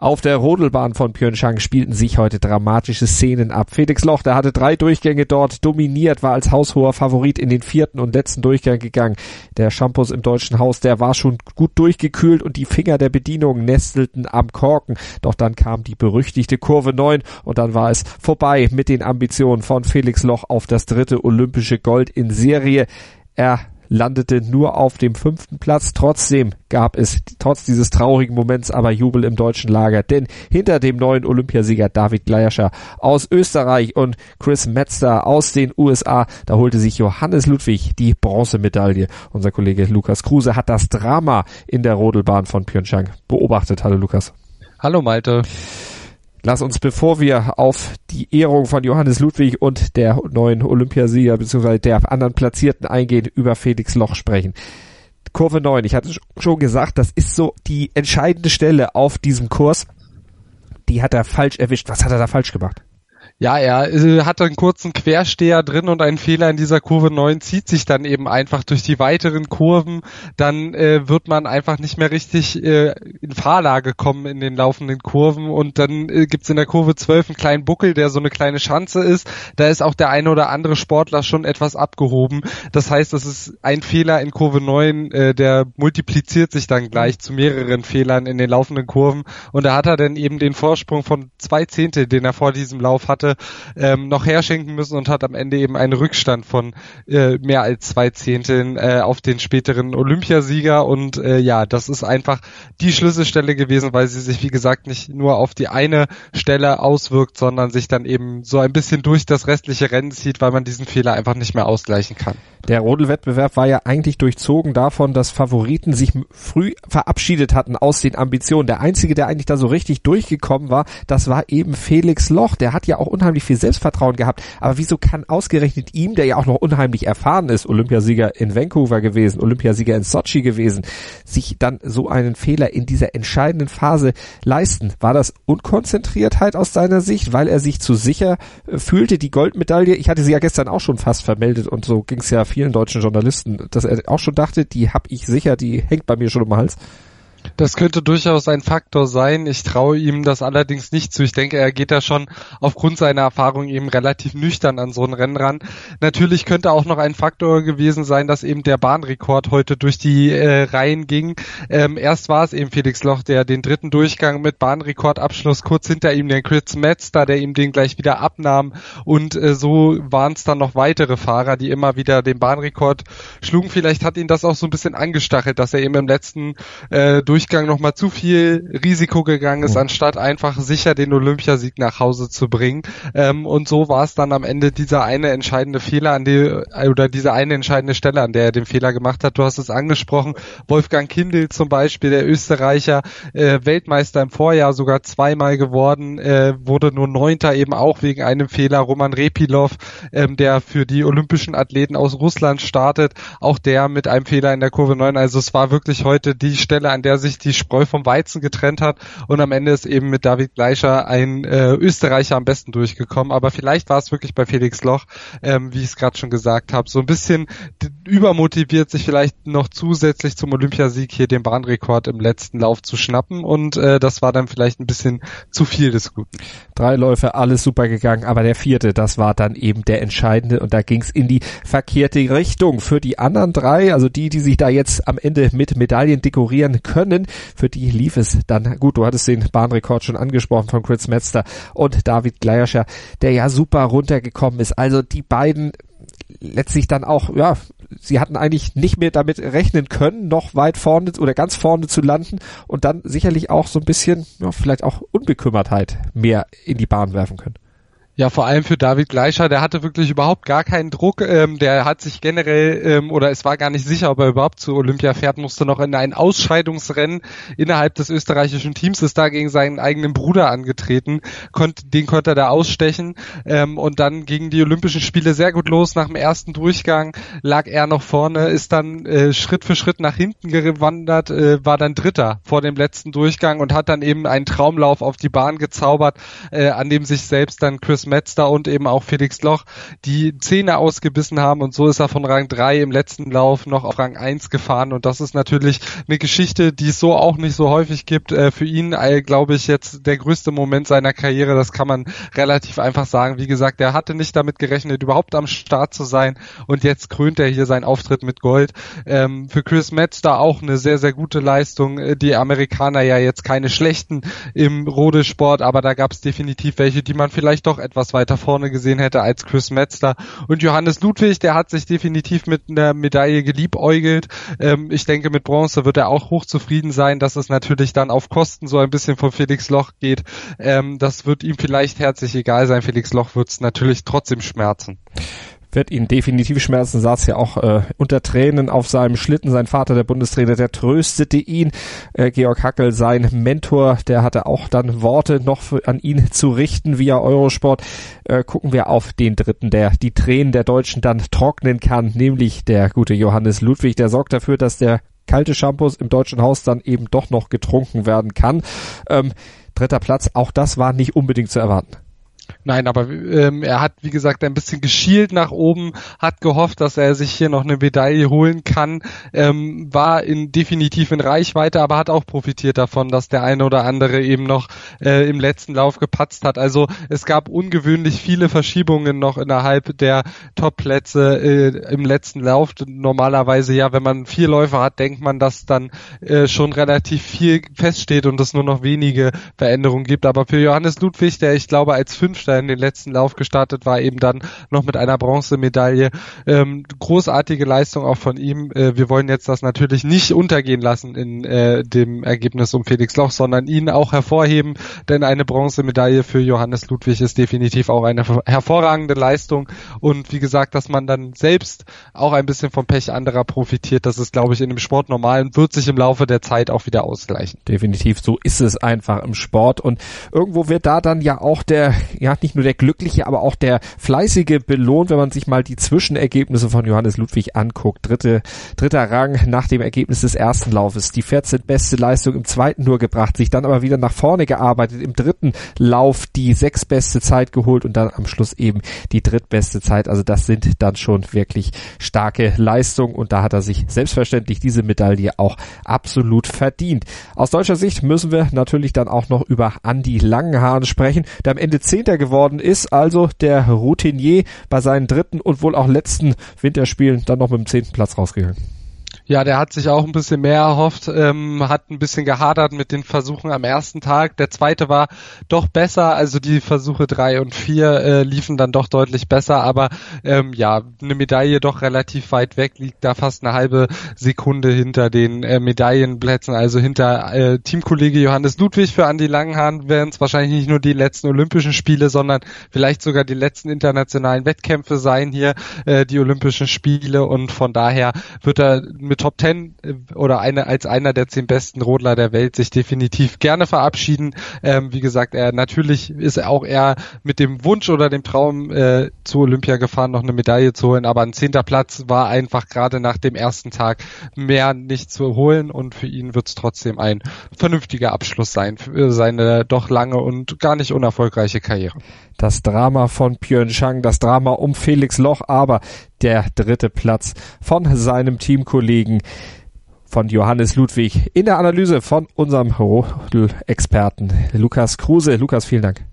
auf der Rodelbahn von Pyeongchang spielten sich heute dramatische Szenen ab. Felix Loch, der hatte drei Durchgänge dort dominiert, war als haushoher Favorit in den vierten und letzten Durchgang gegangen. Der Shampoos im deutschen Haus, der war schon gut durchgekühlt und die Finger der Bedienung nestelten am Korken. Doch dann kam die berüchtigte Kurve 9 und dann war es vorbei mit den Ambitionen von Felix Loch auf das dritte olympische Gold in Serie. Er landete nur auf dem fünften Platz. Trotzdem gab es trotz dieses traurigen Moments aber Jubel im deutschen Lager, denn hinter dem neuen Olympiasieger David Gleierscher aus Österreich und Chris Metzler aus den USA, da holte sich Johannes Ludwig die Bronzemedaille. Unser Kollege Lukas Kruse hat das Drama in der Rodelbahn von Pyeongchang beobachtet. Hallo Lukas. Hallo Malte. Lass uns, bevor wir auf die Ehrung von Johannes Ludwig und der neuen Olympiasieger bzw. der anderen Platzierten eingehen, über Felix Loch sprechen. Kurve 9, ich hatte schon gesagt, das ist so die entscheidende Stelle auf diesem Kurs. Die hat er falsch erwischt. Was hat er da falsch gemacht? Ja, er äh, hat einen kurzen Quersteher drin und ein Fehler in dieser Kurve 9 zieht sich dann eben einfach durch die weiteren Kurven. Dann äh, wird man einfach nicht mehr richtig äh, in Fahrlage kommen in den laufenden Kurven und dann äh, gibt's in der Kurve 12 einen kleinen Buckel, der so eine kleine Schanze ist. Da ist auch der eine oder andere Sportler schon etwas abgehoben. Das heißt, das ist ein Fehler in Kurve 9, äh, der multipliziert sich dann gleich zu mehreren Fehlern in den laufenden Kurven und da hat er dann eben den Vorsprung von zwei Zehntel, den er vor diesem Lauf hatte, hatte, ähm, noch herschenken müssen und hat am Ende eben einen Rückstand von äh, mehr als zwei Zehnteln äh, auf den späteren Olympiasieger. Und äh, ja, das ist einfach die Schlüsselstelle gewesen, weil sie sich, wie gesagt, nicht nur auf die eine Stelle auswirkt, sondern sich dann eben so ein bisschen durch das restliche Rennen zieht, weil man diesen Fehler einfach nicht mehr ausgleichen kann. Der Rodelwettbewerb war ja eigentlich durchzogen davon, dass Favoriten sich früh verabschiedet hatten aus den Ambitionen. Der einzige, der eigentlich da so richtig durchgekommen war, das war eben Felix Loch. Der hat ja auch unheimlich viel Selbstvertrauen gehabt. Aber wieso kann ausgerechnet ihm, der ja auch noch unheimlich erfahren ist, Olympiasieger in Vancouver gewesen, Olympiasieger in Sochi gewesen, sich dann so einen Fehler in dieser entscheidenden Phase leisten? War das Unkonzentriertheit aus seiner Sicht, weil er sich zu sicher äh, fühlte, die Goldmedaille? Ich hatte sie ja gestern auch schon fast vermeldet und so ging es ja vielen deutschen Journalisten, dass er auch schon dachte, die hab ich sicher, die hängt bei mir schon um den Hals. Das könnte durchaus ein Faktor sein. Ich traue ihm das allerdings nicht zu. Ich denke, er geht da schon aufgrund seiner Erfahrung eben relativ nüchtern an so ein Rennen ran. Natürlich könnte auch noch ein Faktor gewesen sein, dass eben der Bahnrekord heute durch die äh, Reihen ging. Ähm, erst war es eben Felix Loch, der den dritten Durchgang mit Bahnrekordabschluss kurz hinter ihm den Chris Metzler, der ihm den gleich wieder abnahm. Und äh, so waren es dann noch weitere Fahrer, die immer wieder den Bahnrekord schlugen. Vielleicht hat ihn das auch so ein bisschen angestachelt, dass er eben im letzten äh, Durchgang nochmal zu viel Risiko gegangen ist, anstatt einfach sicher den Olympiasieg nach Hause zu bringen. Ähm, und so war es dann am Ende dieser eine entscheidende Fehler an die, oder diese eine entscheidende Stelle, an der er den Fehler gemacht hat. Du hast es angesprochen. Wolfgang Kindl zum Beispiel, der Österreicher, äh, Weltmeister im Vorjahr sogar zweimal geworden, äh, wurde nur Neunter eben auch wegen einem Fehler. Roman Repilov, ähm, der für die olympischen Athleten aus Russland startet, auch der mit einem Fehler in der Kurve 9. Also es war wirklich heute die Stelle, an der sich die Spreu vom Weizen getrennt hat und am Ende ist eben mit David Gleicher ein äh, Österreicher am besten durchgekommen. Aber vielleicht war es wirklich bei Felix Loch, ähm, wie ich es gerade schon gesagt habe, so ein bisschen übermotiviert, sich vielleicht noch zusätzlich zum Olympiasieg hier den Bahnrekord im letzten Lauf zu schnappen und äh, das war dann vielleicht ein bisschen zu viel des Guten. Drei Läufe, alles super gegangen, aber der vierte, das war dann eben der entscheidende und da ging es in die verkehrte Richtung. Für die anderen drei, also die, die sich da jetzt am Ende mit Medaillen dekorieren können, können. Für die lief es dann gut. Du hattest den Bahnrekord schon angesprochen von Chris Metzler und David Gleierscher, der ja super runtergekommen ist. Also die beiden letztlich dann auch, ja, sie hatten eigentlich nicht mehr damit rechnen können, noch weit vorne oder ganz vorne zu landen und dann sicherlich auch so ein bisschen, ja, vielleicht auch Unbekümmertheit mehr in die Bahn werfen können. Ja, vor allem für David Gleicher, der hatte wirklich überhaupt gar keinen Druck. Ähm, der hat sich generell, ähm, oder es war gar nicht sicher, ob er überhaupt zu Olympia fährt, musste noch in ein Ausscheidungsrennen innerhalb des österreichischen Teams, ist da gegen seinen eigenen Bruder angetreten, konnte, den konnte er da ausstechen ähm, und dann gingen die Olympischen Spiele sehr gut los. Nach dem ersten Durchgang lag er noch vorne, ist dann äh, Schritt für Schritt nach hinten gewandert, äh, war dann Dritter vor dem letzten Durchgang und hat dann eben einen Traumlauf auf die Bahn gezaubert, äh, an dem sich selbst dann Chris Metzler und eben auch Felix Loch die Zähne ausgebissen haben und so ist er von Rang 3 im letzten Lauf noch auf Rang 1 gefahren und das ist natürlich eine Geschichte, die es so auch nicht so häufig gibt. Äh, für ihn, äh, glaube ich, jetzt der größte Moment seiner Karriere, das kann man relativ einfach sagen. Wie gesagt, er hatte nicht damit gerechnet, überhaupt am Start zu sein und jetzt krönt er hier seinen Auftritt mit Gold. Ähm, für Chris Metzler auch eine sehr, sehr gute Leistung. Äh, die Amerikaner ja jetzt keine schlechten im Rodesport, aber da gab es definitiv welche, die man vielleicht doch etwas etwas weiter vorne gesehen hätte als Chris Metzler. Und Johannes Ludwig, der hat sich definitiv mit einer Medaille geliebäugelt. Ähm, ich denke, mit Bronze wird er auch hochzufrieden sein, dass es natürlich dann auf Kosten so ein bisschen von Felix Loch geht. Ähm, das wird ihm vielleicht herzlich egal sein. Felix Loch wird es natürlich trotzdem schmerzen wird ihn definitiv schmerzen, saß ja auch äh, unter Tränen auf seinem Schlitten. Sein Vater, der Bundestrainer, der tröstete ihn. Äh, Georg Hackel, sein Mentor, der hatte auch dann Worte noch für, an ihn zu richten via Eurosport. Äh, gucken wir auf den dritten, der die Tränen der Deutschen dann trocknen kann, nämlich der gute Johannes Ludwig. Der sorgt dafür, dass der kalte Shampoos im deutschen Haus dann eben doch noch getrunken werden kann. Ähm, dritter Platz, auch das war nicht unbedingt zu erwarten. Nein, aber ähm, er hat, wie gesagt, ein bisschen geschielt nach oben, hat gehofft, dass er sich hier noch eine Medaille holen kann, ähm, war in, definitiv in Reichweite, aber hat auch profitiert davon, dass der eine oder andere eben noch äh, im letzten Lauf gepatzt hat. Also es gab ungewöhnlich viele Verschiebungen noch innerhalb der Top-Plätze äh, im letzten Lauf. Normalerweise ja, wenn man vier Läufer hat, denkt man, dass dann äh, schon relativ viel feststeht und es nur noch wenige Veränderungen gibt. Aber für Johannes Ludwig, der ich glaube als fünf In den letzten Lauf gestartet war, eben dann noch mit einer Bronzemedaille. Ähm, großartige Leistung auch von ihm. Äh, wir wollen jetzt das natürlich nicht untergehen lassen in äh, dem Ergebnis um Felix Loch, sondern ihn auch hervorheben, denn eine Bronzemedaille für Johannes Ludwig ist definitiv auch eine hervorragende Leistung. Und wie gesagt, dass man dann selbst auch ein bisschen vom Pech anderer profitiert, das ist, glaube ich, in dem Sport normal und wird sich im Laufe der Zeit auch wieder ausgleichen. Definitiv, so ist es einfach im Sport. Und irgendwo wird da dann ja auch der, ja nicht nur der Glückliche, aber auch der Fleißige belohnt, wenn man sich mal die Zwischenergebnisse von Johannes Ludwig anguckt. Dritte, dritter Rang nach dem Ergebnis des ersten Laufes, die 14 beste Leistung im zweiten nur gebracht, sich dann aber wieder nach vorne gearbeitet, im dritten Lauf die sechs beste Zeit geholt und dann am Schluss eben die drittbeste Zeit. Also das sind dann schon wirklich starke Leistungen und da hat er sich selbstverständlich diese Medaille auch absolut verdient. Aus deutscher Sicht müssen wir natürlich dann auch noch über Andy Langenhahn sprechen, der am Ende Zehnter geworden ist, also der Routinier bei seinen dritten und wohl auch letzten Winterspielen dann noch mit dem zehnten Platz rausgegangen. Ja, der hat sich auch ein bisschen mehr erhofft, ähm, hat ein bisschen gehadert mit den Versuchen am ersten Tag. Der zweite war doch besser, also die Versuche drei und vier äh, liefen dann doch deutlich besser, aber ähm, ja, eine Medaille doch relativ weit weg, liegt da fast eine halbe Sekunde hinter den äh, Medaillenplätzen, also hinter äh, Teamkollege Johannes Ludwig für Andi Langenhahn werden es wahrscheinlich nicht nur die letzten Olympischen Spiele, sondern vielleicht sogar die letzten internationalen Wettkämpfe sein hier, äh, die Olympischen Spiele und von daher wird er mit Top Ten äh, oder eine, als einer der zehn besten Rodler der Welt sich definitiv gerne verabschieden. Ähm, wie gesagt, er natürlich ist auch er mit dem Wunsch oder dem Traum äh, zu Olympia gefahren, noch eine Medaille zu holen, aber ein zehnter Platz war einfach gerade nach dem ersten Tag mehr nicht zu holen. Und für ihn wird es trotzdem ein vernünftiger Abschluss sein für seine doch lange und gar nicht unerfolgreiche Karriere das Drama von Pyeongchang, das Drama um Felix Loch, aber der dritte Platz von seinem Teamkollegen von Johannes Ludwig in der Analyse von unserem Rodel-Experten Lukas Kruse. Lukas, vielen Dank.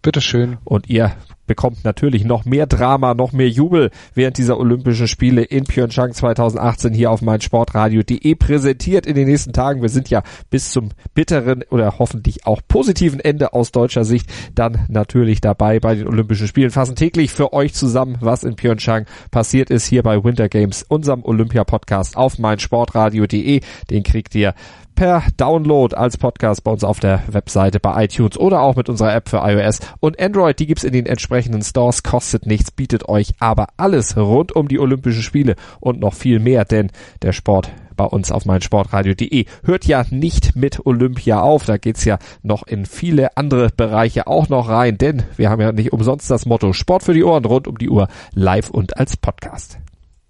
Bitteschön. Und ihr bekommt natürlich noch mehr Drama, noch mehr Jubel während dieser Olympischen Spiele in Pyeongchang 2018 hier auf meinsportradio.de präsentiert in den nächsten Tagen. Wir sind ja bis zum bitteren oder hoffentlich auch positiven Ende aus deutscher Sicht dann natürlich dabei bei den Olympischen Spielen. Fassen täglich für euch zusammen, was in Pyeongchang passiert ist hier bei Winter Games, unserem Olympia-Podcast auf meinsportradio.de. Den kriegt ihr per Download als Podcast bei uns auf der Webseite bei iTunes oder auch mit unserer App für iOS und Android. Die gibt's in den entsprechenden Stores, kostet nichts, bietet euch aber alles rund um die Olympischen Spiele und noch viel mehr, denn der Sport bei uns auf meinsportradio.de. Hört ja nicht mit Olympia auf, da geht's ja noch in viele andere Bereiche auch noch rein, denn wir haben ja nicht umsonst das Motto Sport für die Ohren rund um die Uhr live und als Podcast.